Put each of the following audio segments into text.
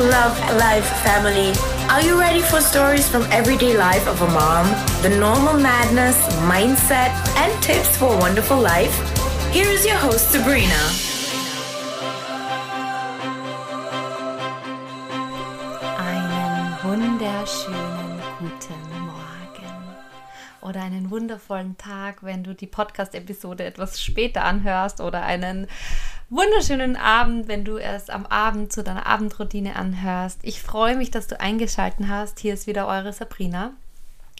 Love Life family. Are you ready for stories from everyday life of a mom? The normal madness, mindset, and tips for a wonderful life? Here is your host, Sabrina. Einen wunderschönen guten Morgen oder einen wundervollen Tag, wenn du die Podcast-Episode etwas später anhörst oder einen wunderschönen Abend, wenn du erst am Abend zu deiner Abendroutine anhörst. Ich freue mich, dass du eingeschaltet hast. Hier ist wieder eure Sabrina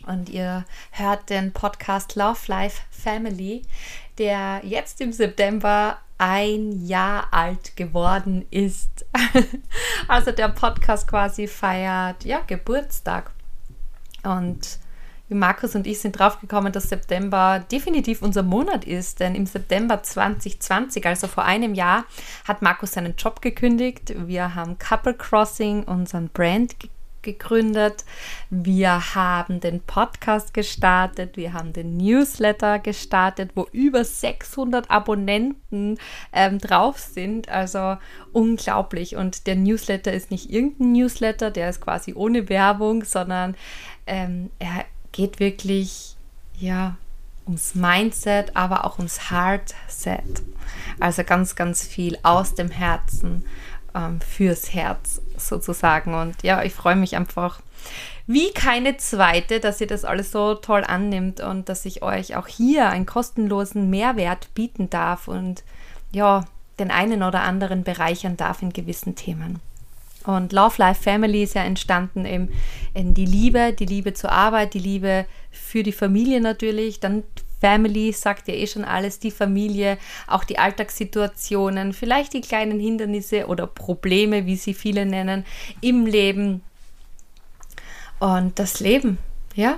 und ihr hört den Podcast Love Life Family, der jetzt im September ein Jahr alt geworden ist. also der Podcast quasi feiert ja Geburtstag. Und Markus und ich sind draufgekommen, dass September definitiv unser Monat ist, denn im September 2020, also vor einem Jahr, hat Markus seinen Job gekündigt. Wir haben Couple Crossing, unseren Brand gegründet. Wir haben den Podcast gestartet, wir haben den Newsletter gestartet, wo über 600 Abonnenten ähm, drauf sind. Also unglaublich. Und der Newsletter ist nicht irgendein Newsletter, der ist quasi ohne Werbung, sondern ähm, er geht wirklich, ja, ums Mindset, aber auch ums Heartset. Also ganz, ganz viel aus dem Herzen ähm, fürs Herz sozusagen. Und ja, ich freue mich einfach wie keine zweite, dass ihr das alles so toll annimmt und dass ich euch auch hier einen kostenlosen Mehrwert bieten darf und ja, den einen oder anderen bereichern darf in gewissen Themen. Und Love Life Family ist ja entstanden eben in die Liebe, die Liebe zur Arbeit, die Liebe für die Familie natürlich, dann Family sagt ja eh schon alles, die Familie, auch die Alltagssituationen, vielleicht die kleinen Hindernisse oder Probleme, wie sie viele nennen, im Leben. Und das Leben, ja,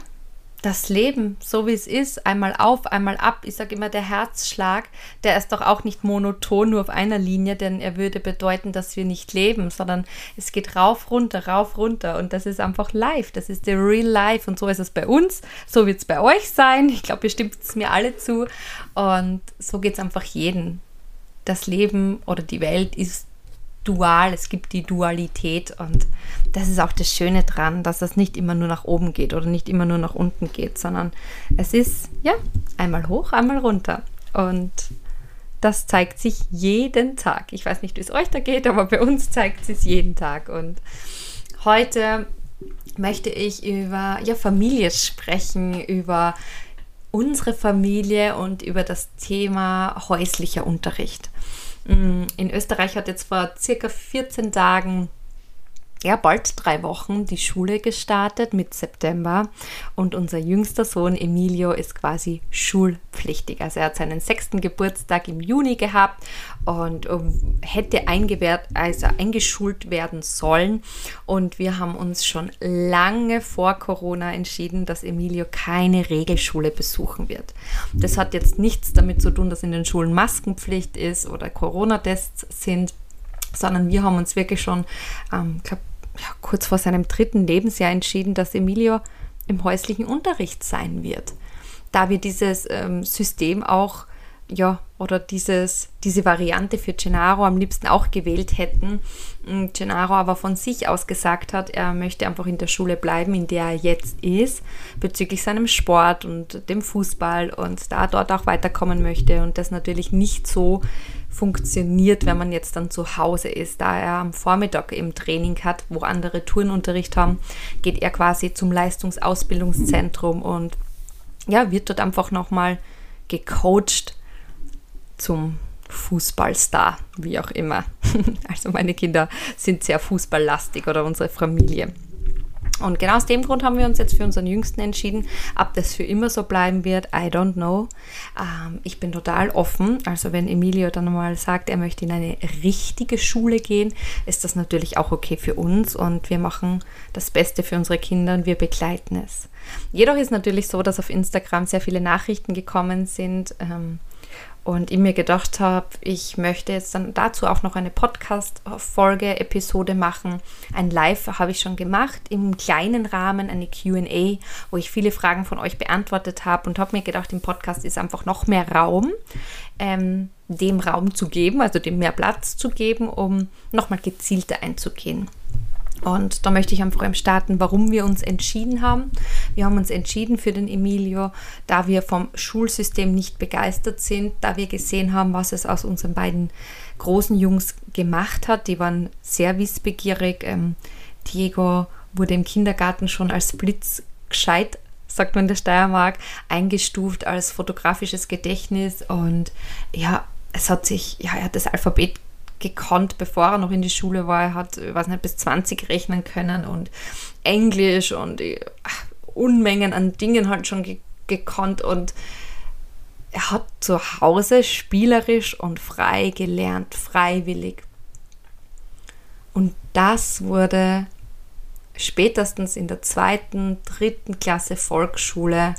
das Leben, so wie es ist, einmal auf, einmal ab. Ich sage immer, der Herzschlag, der ist doch auch nicht monoton nur auf einer Linie, denn er würde bedeuten, dass wir nicht leben, sondern es geht rauf, runter, rauf, runter. Und das ist einfach live. Das ist der Real Life. Und so ist es bei uns. So wird es bei euch sein. Ich glaube, ihr stimmt es mir alle zu. Und so geht es einfach jeden. Das Leben oder die Welt ist dual, es gibt die Dualität und das ist auch das Schöne dran, dass es nicht immer nur nach oben geht oder nicht immer nur nach unten geht, sondern es ist ja einmal hoch, einmal runter und das zeigt sich jeden Tag. Ich weiß nicht, wie es euch da geht, aber bei uns zeigt es jeden Tag und heute möchte ich über ja, Familie sprechen, über unsere Familie und über das Thema häuslicher Unterricht. Mm, in Österreich hat jetzt vor circa 14 Tagen ja, bald drei Wochen die Schule gestartet mit September und unser jüngster Sohn Emilio ist quasi schulpflichtig. Also er hat seinen sechsten Geburtstag im Juni gehabt und um, hätte eingewehrt, also eingeschult werden sollen. Und wir haben uns schon lange vor Corona entschieden, dass Emilio keine Regelschule besuchen wird. Das hat jetzt nichts damit zu tun, dass in den Schulen Maskenpflicht ist oder Corona-Tests sind sondern wir haben uns wirklich schon, ähm, glaube ja, kurz vor seinem dritten Lebensjahr entschieden, dass Emilio im häuslichen Unterricht sein wird. Da wir dieses ähm, System auch, ja, oder dieses, diese Variante für Gennaro am liebsten auch gewählt hätten. Gennaro aber von sich aus gesagt hat, er möchte einfach in der Schule bleiben, in der er jetzt ist, bezüglich seinem Sport und dem Fußball und da dort auch weiterkommen möchte und das natürlich nicht so funktioniert, wenn man jetzt dann zu Hause ist. Da er am Vormittag im Training hat, wo andere Turnunterricht haben, geht er quasi zum Leistungsausbildungszentrum und ja, wird dort einfach nochmal gecoacht zum Fußballstar, wie auch immer. Also meine Kinder sind sehr fußballlastig oder unsere Familie. Und genau aus dem Grund haben wir uns jetzt für unseren Jüngsten entschieden. Ob das für immer so bleiben wird, I don't know. Ähm, ich bin total offen. Also wenn Emilio dann mal sagt, er möchte in eine richtige Schule gehen, ist das natürlich auch okay für uns und wir machen das Beste für unsere Kinder und wir begleiten es. Jedoch ist natürlich so, dass auf Instagram sehr viele Nachrichten gekommen sind. Ähm, und ich mir gedacht habe, ich möchte jetzt dann dazu auch noch eine Podcast-Folge, Episode machen. Ein Live habe ich schon gemacht, im kleinen Rahmen eine QA, wo ich viele Fragen von euch beantwortet habe und habe mir gedacht, im Podcast ist einfach noch mehr Raum, ähm, dem Raum zu geben, also dem mehr Platz zu geben, um nochmal gezielter einzugehen. Und da möchte ich einfach eben starten, warum wir uns entschieden haben. Wir haben uns entschieden für den Emilio, da wir vom Schulsystem nicht begeistert sind, da wir gesehen haben, was es aus unseren beiden großen Jungs gemacht hat. Die waren sehr wissbegierig. Ähm, Diego wurde im Kindergarten schon als Blitz gescheit, sagt man in der Steiermark, eingestuft als fotografisches Gedächtnis und ja, es hat sich, ja, er hat das Alphabet gekonnt, bevor er noch in die Schule war. Er hat, weiß nicht, bis 20 rechnen können und Englisch und ach, Unmengen an Dingen halt schon ge gekonnt und er hat zu Hause spielerisch und frei gelernt, freiwillig. Und das wurde spätestens in der zweiten, dritten Klasse Volksschule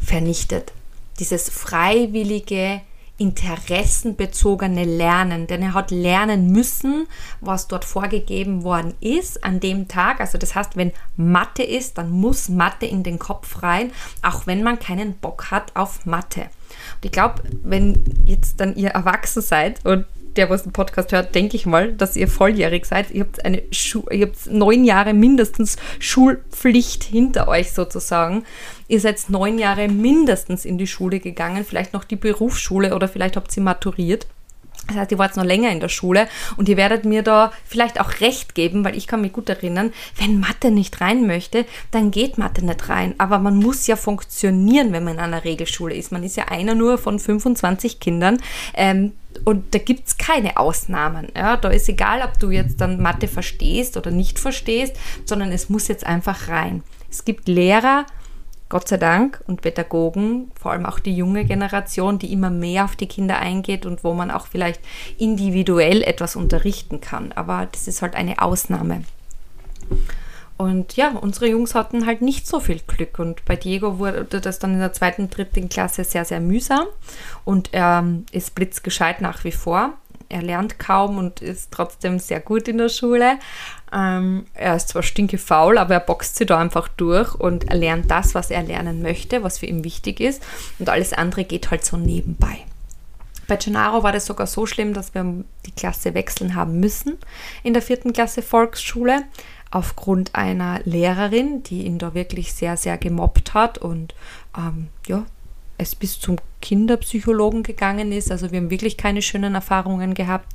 vernichtet. Dieses freiwillige interessenbezogene Lernen, denn er hat lernen müssen, was dort vorgegeben worden ist an dem Tag. Also das heißt, wenn Mathe ist, dann muss Mathe in den Kopf rein, auch wenn man keinen Bock hat auf Mathe. Und ich glaube, wenn jetzt dann ihr erwachsen seid und der, was den Podcast hört, denke ich mal, dass ihr volljährig seid. Ihr habt eine Schu ihr habt neun Jahre mindestens Schulpflicht hinter euch sozusagen. Ihr seid neun Jahre mindestens in die Schule gegangen, vielleicht noch die Berufsschule oder vielleicht habt ihr maturiert. Das heißt, ihr wart noch länger in der Schule und ihr werdet mir da vielleicht auch recht geben, weil ich kann mich gut erinnern, wenn Mathe nicht rein möchte, dann geht Mathe nicht rein. Aber man muss ja funktionieren, wenn man in einer Regelschule ist. Man ist ja einer nur von 25 Kindern. Ähm, und da gibt es keine Ausnahmen. Ja? Da ist egal, ob du jetzt dann Mathe verstehst oder nicht verstehst, sondern es muss jetzt einfach rein. Es gibt Lehrer, Gott sei Dank, und Pädagogen, vor allem auch die junge Generation, die immer mehr auf die Kinder eingeht und wo man auch vielleicht individuell etwas unterrichten kann. Aber das ist halt eine Ausnahme. Und ja, unsere Jungs hatten halt nicht so viel Glück. Und bei Diego wurde das dann in der zweiten, dritten Klasse sehr, sehr mühsam. Und er ist blitzgescheit nach wie vor. Er lernt kaum und ist trotzdem sehr gut in der Schule. Ähm, er ist zwar stinkefaul, aber er boxt sich da einfach durch und er lernt das, was er lernen möchte, was für ihn wichtig ist. Und alles andere geht halt so nebenbei. Bei Gennaro war das sogar so schlimm, dass wir die Klasse wechseln haben müssen in der vierten Klasse Volksschule aufgrund einer Lehrerin, die ihn da wirklich sehr, sehr gemobbt hat und ähm, ja, es bis zum Kinderpsychologen gegangen ist. Also wir haben wirklich keine schönen Erfahrungen gehabt.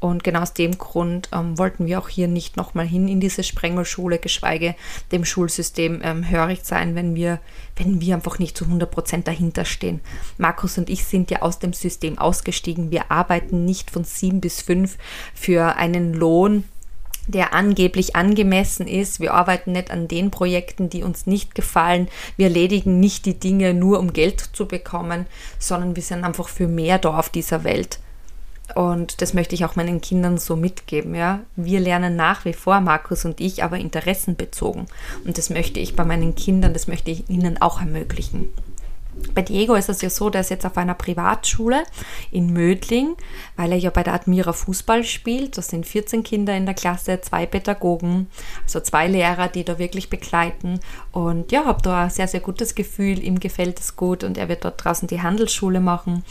Und genau aus dem Grund ähm, wollten wir auch hier nicht nochmal hin in diese Sprengelschule, geschweige dem Schulsystem ähm, hörig sein, wenn wir, wenn wir einfach nicht zu 100 Prozent dahinter stehen. Markus und ich sind ja aus dem System ausgestiegen. Wir arbeiten nicht von sieben bis fünf für einen Lohn, der angeblich angemessen ist. Wir arbeiten nicht an den Projekten, die uns nicht gefallen. Wir erledigen nicht die Dinge nur, um Geld zu bekommen, sondern wir sind einfach für mehr da auf dieser Welt. Und das möchte ich auch meinen Kindern so mitgeben. Ja? Wir lernen nach wie vor, Markus und ich, aber interessenbezogen. Und das möchte ich bei meinen Kindern, das möchte ich ihnen auch ermöglichen. Bei Diego ist es ja so, der ist jetzt auf einer Privatschule in Mödling, weil er ja bei der Admira Fußball spielt. Das sind 14 Kinder in der Klasse, zwei Pädagogen, also zwei Lehrer, die da wirklich begleiten. Und ja, habe da ein sehr, sehr gutes Gefühl. Ihm gefällt es gut und er wird dort draußen die Handelsschule machen.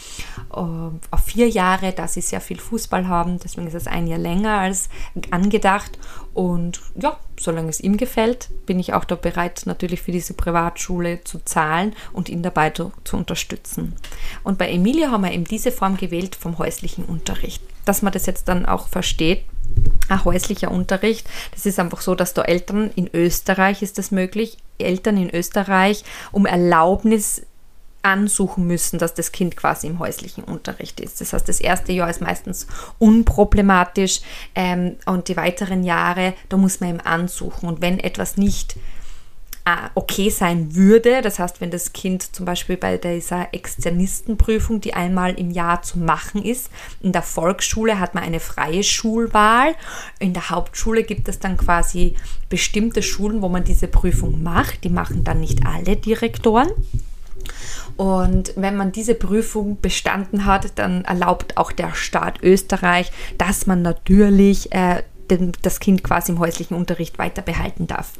Ähm, auf vier Jahre, da sie sehr viel Fußball haben. Deswegen ist es ein Jahr länger als angedacht. Und ja, solange es ihm gefällt, bin ich auch da bereit, natürlich für diese Privatschule zu zahlen und ihn dabei zu, zu unterstützen. Und bei Emilia haben wir eben diese Form gewählt vom häuslichen Unterricht. Dass man das jetzt dann auch versteht, ein häuslicher Unterricht. Das ist einfach so, dass da Eltern in Österreich ist das möglich, Eltern in Österreich um Erlaubnis ansuchen müssen, dass das Kind quasi im häuslichen Unterricht ist. Das heißt, das erste Jahr ist meistens unproblematisch ähm, und die weiteren Jahre, da muss man eben ansuchen. Und wenn etwas nicht äh, okay sein würde, das heißt, wenn das Kind zum Beispiel bei dieser Externistenprüfung, die einmal im Jahr zu machen ist, in der Volksschule hat man eine freie Schulwahl, in der Hauptschule gibt es dann quasi bestimmte Schulen, wo man diese Prüfung macht, die machen dann nicht alle Direktoren. Und wenn man diese Prüfung bestanden hat, dann erlaubt auch der Staat Österreich, dass man natürlich äh, den, das Kind quasi im häuslichen Unterricht weiter behalten darf.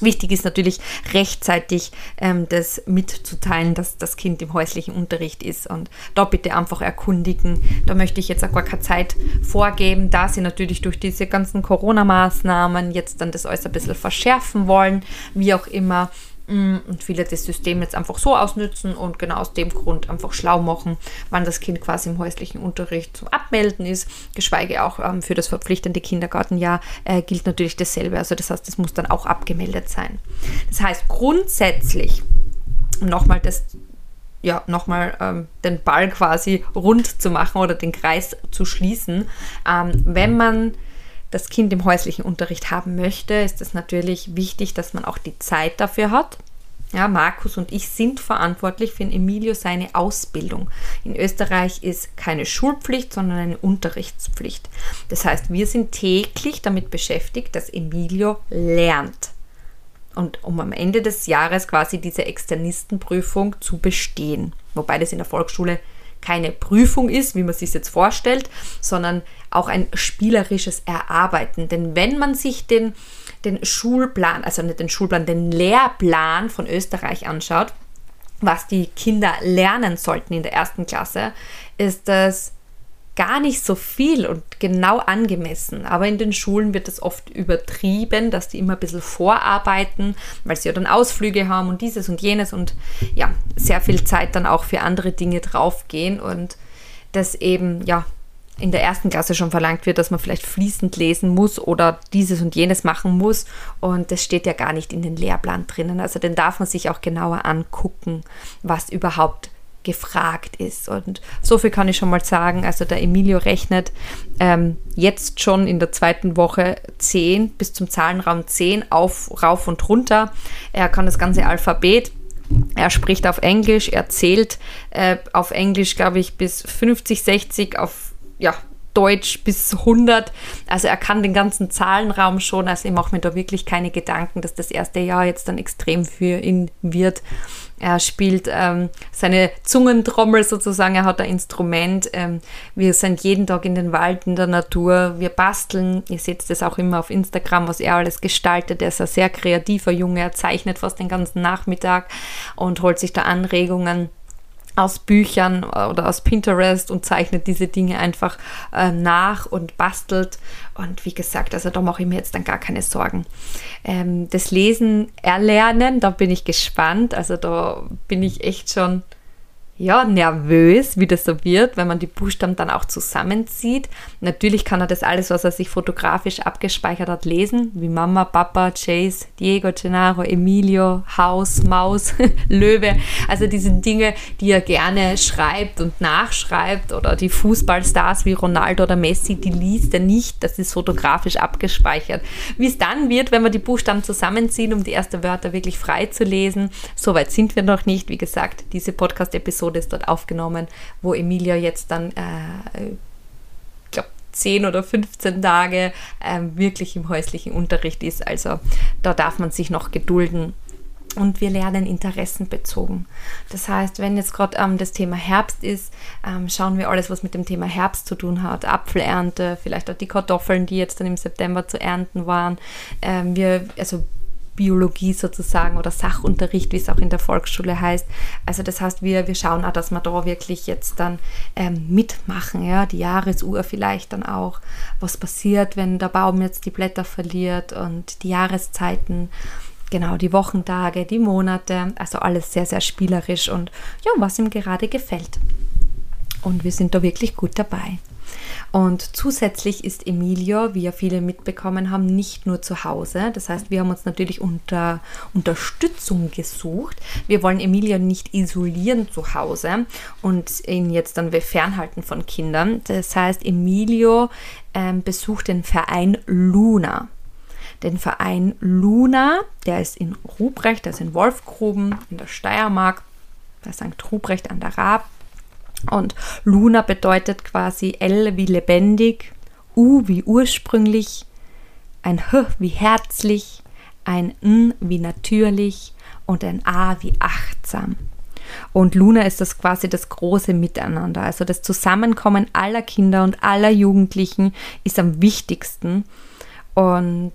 Wichtig ist natürlich rechtzeitig ähm, das mitzuteilen, dass das Kind im häuslichen Unterricht ist und da bitte einfach erkundigen. Da möchte ich jetzt auch gar keine Zeit vorgeben, da sie natürlich durch diese ganzen Corona-Maßnahmen jetzt dann das alles ein bisschen verschärfen wollen, wie auch immer. Mm, und viele das System jetzt einfach so ausnützen und genau aus dem Grund einfach schlau machen, wann das Kind quasi im häuslichen Unterricht zum Abmelden ist. Geschweige auch ähm, für das verpflichtende Kindergartenjahr äh, gilt natürlich dasselbe. Also das heißt, das muss dann auch abgemeldet sein. Das heißt, grundsätzlich, nochmal das ja, nochmal ähm, den Ball quasi rund zu machen oder den Kreis zu schließen. Ähm, wenn man das Kind im häuslichen Unterricht haben möchte, ist es natürlich wichtig, dass man auch die Zeit dafür hat. Ja, Markus und ich sind verantwortlich für Emilio seine Ausbildung. In Österreich ist keine Schulpflicht, sondern eine Unterrichtspflicht. Das heißt, wir sind täglich damit beschäftigt, dass Emilio lernt. Und um am Ende des Jahres quasi diese Externistenprüfung zu bestehen. Wobei das in der Volksschule keine Prüfung ist, wie man sich jetzt vorstellt, sondern auch ein spielerisches Erarbeiten. Denn wenn man sich den, den Schulplan, also nicht den Schulplan, den Lehrplan von Österreich anschaut, was die Kinder lernen sollten in der ersten Klasse, ist das gar nicht so viel und genau angemessen. Aber in den Schulen wird es oft übertrieben, dass die immer ein bisschen vorarbeiten, weil sie ja dann Ausflüge haben und dieses und jenes und ja, sehr viel Zeit dann auch für andere Dinge draufgehen und das eben, ja, in der ersten Klasse schon verlangt wird, dass man vielleicht fließend lesen muss oder dieses und jenes machen muss. Und das steht ja gar nicht in den Lehrplan drinnen. Also den darf man sich auch genauer angucken, was überhaupt gefragt ist. Und so viel kann ich schon mal sagen. Also der Emilio rechnet ähm, jetzt schon in der zweiten Woche 10 bis zum Zahlenraum 10 auf, rauf und runter. Er kann das ganze Alphabet. Er spricht auf Englisch, er zählt äh, auf Englisch, glaube ich, bis 50, 60, auf ja, Deutsch bis 100. Also er kann den ganzen Zahlenraum schon. Also ich mache mir da wirklich keine Gedanken, dass das erste Jahr jetzt dann extrem für ihn wird. Er spielt ähm, seine Zungentrommel sozusagen, er hat ein Instrument. Ähm, wir sind jeden Tag in den Wald, in der Natur, wir basteln. Ihr seht das auch immer auf Instagram, was er alles gestaltet. Er ist ein sehr kreativer Junge, er zeichnet fast den ganzen Nachmittag und holt sich da Anregungen aus Büchern oder aus Pinterest und zeichnet diese Dinge einfach äh, nach und bastelt. Und wie gesagt, also da mache ich mir jetzt dann gar keine Sorgen. Ähm, das Lesen erlernen, da bin ich gespannt. Also da bin ich echt schon ja, nervös, wie das so wird, wenn man die Buchstaben dann auch zusammenzieht. Natürlich kann er das alles, was er sich fotografisch abgespeichert hat, lesen, wie Mama, Papa, Chase, Diego, Gennaro, Emilio, Haus, Maus, Löwe. Also diese Dinge, die er gerne schreibt und nachschreibt oder die Fußballstars wie Ronaldo oder Messi, die liest er nicht, das ist fotografisch abgespeichert. Wie es dann wird, wenn wir die Buchstaben zusammenziehen, um die ersten Wörter wirklich frei zu lesen, soweit sind wir noch nicht. Wie gesagt, diese Podcast-Episode Episode ist dort aufgenommen, wo Emilia jetzt dann, äh, ich glaube, 10 oder 15 Tage äh, wirklich im häuslichen Unterricht ist. Also da darf man sich noch gedulden. Und wir lernen interessenbezogen. Das heißt, wenn jetzt gerade ähm, das Thema Herbst ist, ähm, schauen wir alles, was mit dem Thema Herbst zu tun hat. Apfelernte, vielleicht auch die Kartoffeln, die jetzt dann im September zu ernten waren. Ähm, wir, also Biologie sozusagen oder Sachunterricht, wie es auch in der Volksschule heißt. Also das heißt, wir, wir schauen auch, dass wir da wirklich jetzt dann ähm, mitmachen, ja, die Jahresuhr vielleicht dann auch, was passiert, wenn der Baum jetzt die Blätter verliert und die Jahreszeiten, genau, die Wochentage, die Monate, also alles sehr, sehr spielerisch und ja, was ihm gerade gefällt. Und wir sind da wirklich gut dabei. Und zusätzlich ist Emilio, wie ja viele mitbekommen haben, nicht nur zu Hause. Das heißt, wir haben uns natürlich unter Unterstützung gesucht. Wir wollen Emilio nicht isolieren zu Hause und ihn jetzt dann fernhalten von Kindern. Das heißt, Emilio ähm, besucht den Verein Luna den Verein Luna, der ist in Ruprecht, der ist in Wolfgruben in der Steiermark, bei St. Ruprecht an der Raab. Und Luna bedeutet quasi L wie lebendig, U wie ursprünglich, ein H wie herzlich, ein N wie natürlich und ein A wie achtsam. Und Luna ist das quasi das große Miteinander. Also das Zusammenkommen aller Kinder und aller Jugendlichen ist am wichtigsten. Und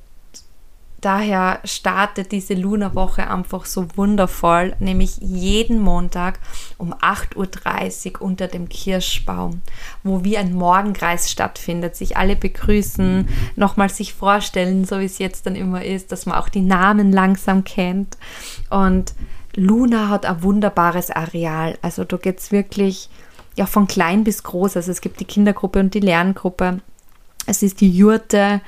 daher startet diese Luna-Woche einfach so wundervoll, nämlich jeden Montag um 8.30 Uhr unter dem Kirschbaum, wo wie ein Morgenkreis stattfindet, sich alle begrüßen, nochmal sich vorstellen, so wie es jetzt dann immer ist, dass man auch die Namen langsam kennt. Und Luna hat ein wunderbares Areal. Also da geht es wirklich ja, von klein bis groß. Also es gibt die Kindergruppe und die Lerngruppe. Es ist die Jurte,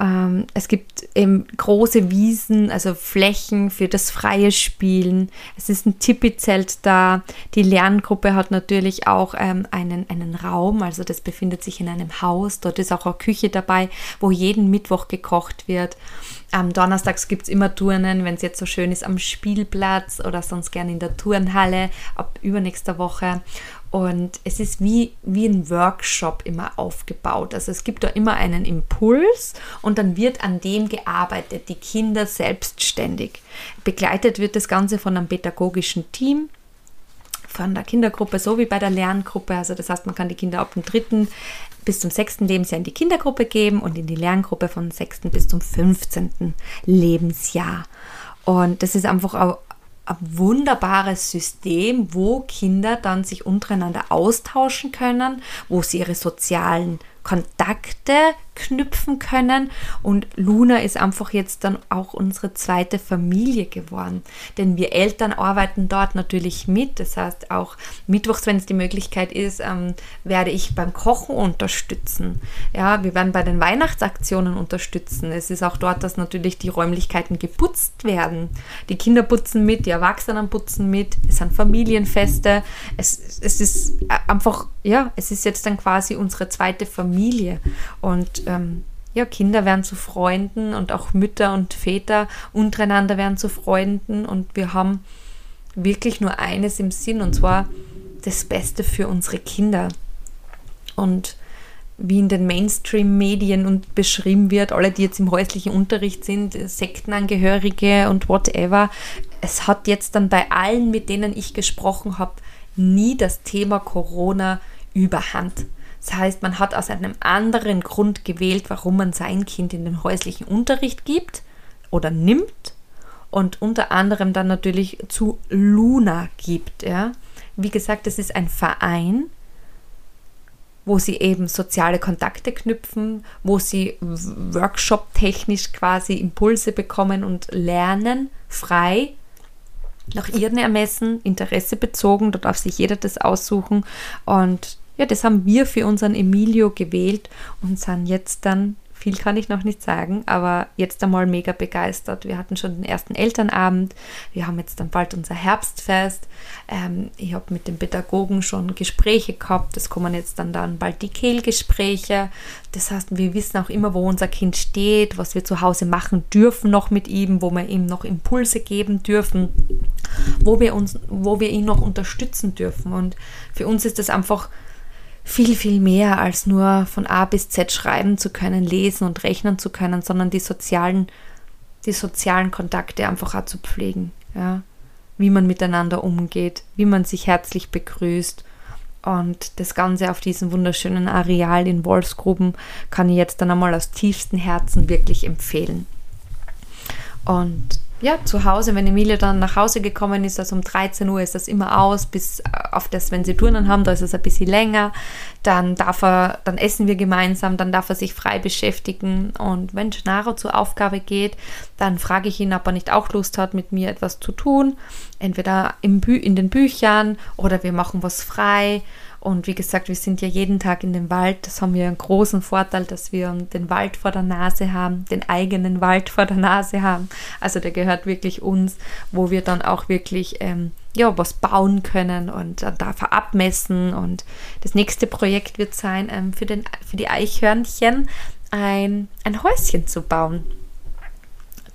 ähm, es gibt eben große Wiesen, also Flächen für das freie Spielen. Es ist ein Tipi-Zelt da. Die Lerngruppe hat natürlich auch ähm, einen, einen Raum, also das befindet sich in einem Haus. Dort ist auch eine Küche dabei, wo jeden Mittwoch gekocht wird. Am Donnerstags gibt es immer Turnen, wenn es jetzt so schön ist, am Spielplatz oder sonst gerne in der Turnhalle ab übernächster Woche. Und es ist wie, wie ein Workshop immer aufgebaut. Also es gibt da immer einen Impuls und dann wird an dem gearbeitet, die Kinder selbstständig. Begleitet wird das Ganze von einem pädagogischen Team, von der Kindergruppe so wie bei der Lerngruppe. Also das heißt, man kann die Kinder ab dem dritten bis zum sechsten Lebensjahr in die Kindergruppe geben und in die Lerngruppe von sechsten bis zum 15. Lebensjahr. Und das ist einfach auch ein wunderbares System, wo Kinder dann sich untereinander austauschen können, wo sie ihre sozialen Kontakte knüpfen können. Und Luna ist einfach jetzt dann auch unsere zweite Familie geworden. Denn wir Eltern arbeiten dort natürlich mit. Das heißt, auch mittwochs, wenn es die Möglichkeit ist, ähm, werde ich beim Kochen unterstützen. Ja, wir werden bei den Weihnachtsaktionen unterstützen. Es ist auch dort, dass natürlich die Räumlichkeiten geputzt werden. Die Kinder putzen mit, die Erwachsenen putzen mit. Es sind Familienfeste. Es, es ist einfach, ja, es ist jetzt dann quasi unsere zweite Familie. Und ähm, ja, Kinder werden zu Freunden und auch Mütter und Väter untereinander werden zu Freunden und wir haben wirklich nur eines im Sinn und zwar das Beste für unsere Kinder. Und wie in den Mainstream-Medien und beschrieben wird, alle, die jetzt im häuslichen Unterricht sind, Sektenangehörige und whatever, es hat jetzt dann bei allen, mit denen ich gesprochen habe, nie das Thema Corona überhand. Das heißt, man hat aus einem anderen Grund gewählt, warum man sein Kind in den häuslichen Unterricht gibt oder nimmt und unter anderem dann natürlich zu Luna gibt. Ja. Wie gesagt, das ist ein Verein, wo sie eben soziale Kontakte knüpfen, wo sie workshop-technisch quasi Impulse bekommen und lernen, frei, nach ihren Ermessen, Interesse bezogen, da darf sich jeder das aussuchen und ja, das haben wir für unseren Emilio gewählt und sind jetzt dann, viel kann ich noch nicht sagen, aber jetzt einmal mega begeistert. Wir hatten schon den ersten Elternabend, wir haben jetzt dann bald unser Herbstfest. Ähm, ich habe mit den Pädagogen schon Gespräche gehabt, es kommen jetzt dann, dann bald die Kehlgespräche. Das heißt, wir wissen auch immer, wo unser Kind steht, was wir zu Hause machen dürfen noch mit ihm, wo wir ihm noch Impulse geben dürfen, wo wir, uns, wo wir ihn noch unterstützen dürfen. Und für uns ist das einfach viel, viel mehr als nur von A bis Z schreiben zu können, lesen und rechnen zu können, sondern die sozialen, die sozialen Kontakte einfach auch zu pflegen. Ja? Wie man miteinander umgeht, wie man sich herzlich begrüßt. Und das Ganze auf diesem wunderschönen Areal in Wolfsgruben kann ich jetzt dann einmal aus tiefstem Herzen wirklich empfehlen. Und ja, zu Hause, wenn Emilia dann nach Hause gekommen ist, also um 13 Uhr ist das immer aus, bis äh, auf das, wenn sie Turnen haben, da ist es ein bisschen länger. Dann darf er, dann essen wir gemeinsam, dann darf er sich frei beschäftigen. Und wenn Gennaro zur Aufgabe geht, dann frage ich ihn, ob er nicht auch Lust hat, mit mir etwas zu tun. Entweder im Bü in den Büchern oder wir machen was frei. Und wie gesagt, wir sind ja jeden Tag in dem Wald. Das haben wir einen großen Vorteil, dass wir den Wald vor der Nase haben, den eigenen Wald vor der Nase haben. Also der gehört wirklich uns, wo wir dann auch wirklich ähm, ja, was bauen können und äh, da abmessen. Und das nächste Projekt wird sein, ähm, für, den, für die Eichhörnchen ein, ein Häuschen zu bauen.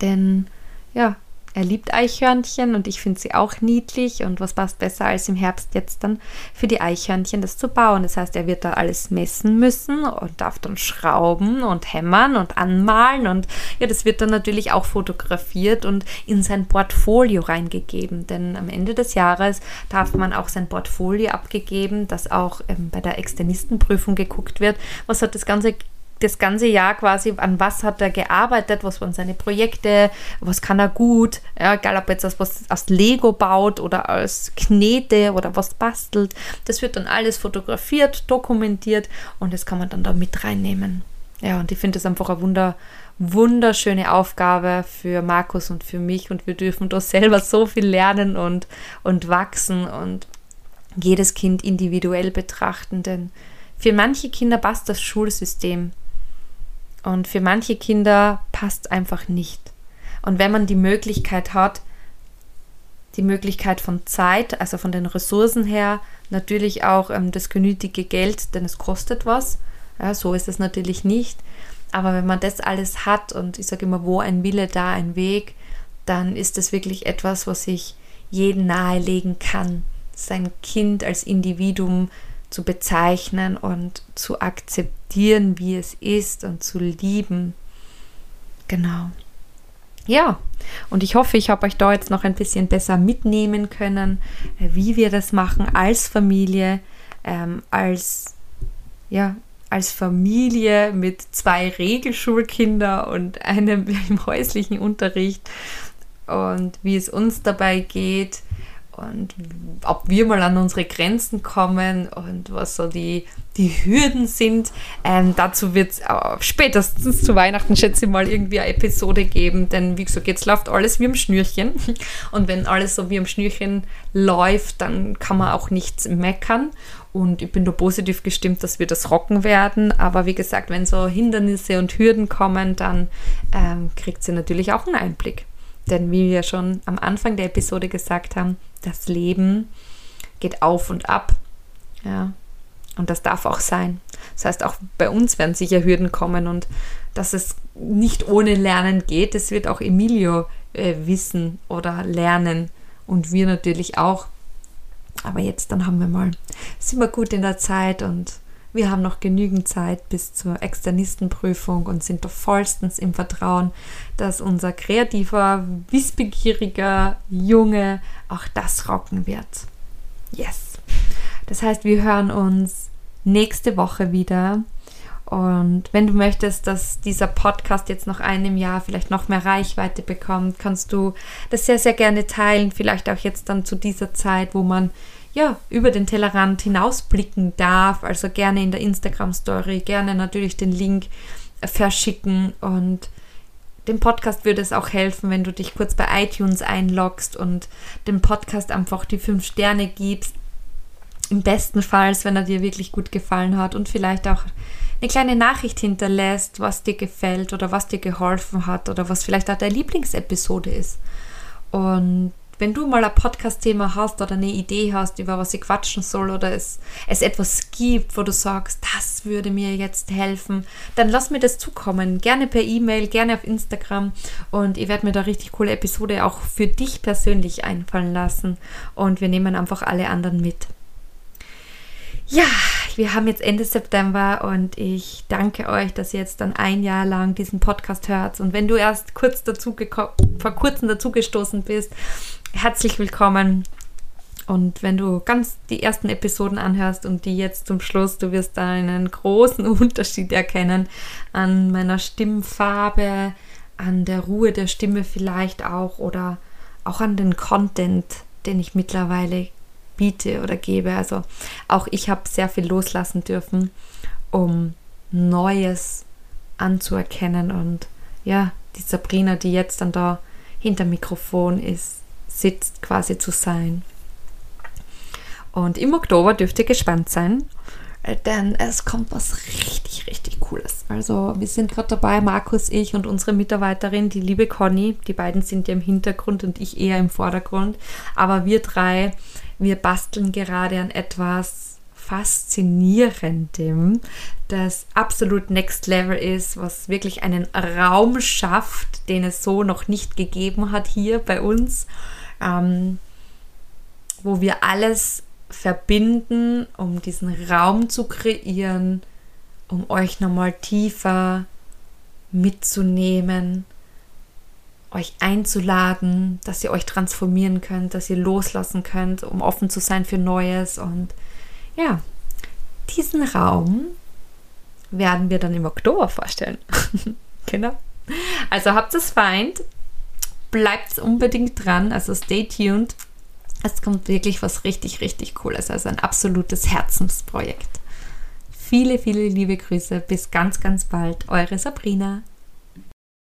Denn ja, er liebt Eichhörnchen und ich finde sie auch niedlich. Und was passt besser als im Herbst jetzt dann für die Eichhörnchen das zu bauen? Das heißt, er wird da alles messen müssen und darf dann schrauben und hämmern und anmalen. Und ja, das wird dann natürlich auch fotografiert und in sein Portfolio reingegeben. Denn am Ende des Jahres darf man auch sein Portfolio abgegeben, dass auch ähm, bei der Externistenprüfung geguckt wird, was hat das Ganze das ganze Jahr quasi, an was hat er gearbeitet, was waren seine Projekte, was kann er gut, ja, egal ob jetzt was aus Lego baut oder als Knete oder was bastelt, das wird dann alles fotografiert, dokumentiert und das kann man dann da mit reinnehmen. Ja, und ich finde das einfach eine wunder, wunderschöne Aufgabe für Markus und für mich und wir dürfen da selber so viel lernen und, und wachsen und jedes Kind individuell betrachten, denn für manche Kinder passt das Schulsystem und für manche Kinder passt einfach nicht. Und wenn man die Möglichkeit hat, die Möglichkeit von Zeit, also von den Ressourcen her, natürlich auch ähm, das genötige Geld, denn es kostet was. Ja, so ist es natürlich nicht. Aber wenn man das alles hat und ich sage immer, wo ein Wille, da ein Weg, dann ist das wirklich etwas, was ich jeden nahelegen kann, sein Kind als Individuum zu bezeichnen und zu akzeptieren, wie es ist und zu lieben. Genau. Ja, und ich hoffe, ich habe euch da jetzt noch ein bisschen besser mitnehmen können, äh, wie wir das machen als Familie, ähm, als ja, als Familie mit zwei Regelschulkinder und einem im häuslichen Unterricht und wie es uns dabei geht, und ob wir mal an unsere Grenzen kommen und was so die, die Hürden sind. Ähm, dazu wird es äh, spätestens zu Weihnachten, schätze ich mal, irgendwie eine Episode geben, denn wie gesagt, jetzt läuft alles wie am Schnürchen und wenn alles so wie am Schnürchen läuft, dann kann man auch nichts meckern und ich bin da positiv gestimmt, dass wir das rocken werden, aber wie gesagt, wenn so Hindernisse und Hürden kommen, dann ähm, kriegt sie natürlich auch einen Einblick. Denn wie wir schon am Anfang der Episode gesagt haben, das Leben geht auf und ab. Ja. Und das darf auch sein. Das heißt, auch bei uns werden sicher Hürden kommen und dass es nicht ohne Lernen geht, das wird auch Emilio äh, wissen oder lernen und wir natürlich auch. Aber jetzt, dann haben wir mal, sind wir gut in der Zeit und wir haben noch genügend Zeit bis zur Externistenprüfung und sind doch vollstens im Vertrauen, dass unser kreativer, wissbegieriger Junge auch das rocken wird. Yes. Das heißt, wir hören uns nächste Woche wieder. Und wenn du möchtest, dass dieser Podcast jetzt noch einem Jahr vielleicht noch mehr Reichweite bekommt, kannst du das sehr, sehr gerne teilen. Vielleicht auch jetzt dann zu dieser Zeit, wo man ja, über den Tellerrand hinausblicken darf. Also gerne in der Instagram-Story, gerne natürlich den Link verschicken und dem Podcast würde es auch helfen, wenn du dich kurz bei iTunes einloggst und dem Podcast einfach die fünf Sterne gibst. Im besten Fall, wenn er dir wirklich gut gefallen hat und vielleicht auch eine kleine Nachricht hinterlässt, was dir gefällt oder was dir geholfen hat oder was vielleicht auch deine Lieblingsepisode ist. Und wenn du mal ein Podcast-Thema hast oder eine Idee hast, über was ich quatschen soll oder es, es etwas gibt, wo du sagst, das würde mir jetzt helfen, dann lass mir das zukommen. Gerne per E-Mail, gerne auf Instagram und ich werde mir da richtig coole Episode auch für dich persönlich einfallen lassen und wir nehmen einfach alle anderen mit. Ja, wir haben jetzt Ende September und ich danke euch, dass ihr jetzt dann ein Jahr lang diesen Podcast hört. Und wenn du erst kurz dazu vor kurzem dazugestoßen bist, herzlich willkommen. Und wenn du ganz die ersten Episoden anhörst und die jetzt zum Schluss, du wirst einen großen Unterschied erkennen an meiner Stimmfarbe, an der Ruhe der Stimme vielleicht auch oder auch an den Content, den ich mittlerweile biete oder gebe. Also auch ich habe sehr viel loslassen dürfen, um Neues anzuerkennen. Und ja, die Sabrina, die jetzt dann da hinter Mikrofon ist, sitzt quasi zu sein. Und im Oktober dürft ihr gespannt sein, äh, denn es kommt was richtig, richtig Cooles. Also wir sind gerade dabei, Markus, ich und unsere Mitarbeiterin, die liebe Conny, die beiden sind ja im Hintergrund und ich eher im Vordergrund, aber wir drei, wir basteln gerade an etwas Faszinierendem, das absolut Next Level ist, was wirklich einen Raum schafft, den es so noch nicht gegeben hat hier bei uns ähm, wo wir alles verbinden, um diesen Raum zu kreieren, um euch nochmal tiefer mitzunehmen, euch einzuladen, dass ihr euch transformieren könnt, dass ihr loslassen könnt, um offen zu sein für Neues. Und ja, diesen Raum werden wir dann im Oktober vorstellen. genau. Also habt es feind, bleibt unbedingt dran, also stay tuned. Es kommt wirklich was richtig, richtig Cooles, also ein absolutes Herzensprojekt. Viele, viele liebe Grüße, bis ganz, ganz bald, eure Sabrina.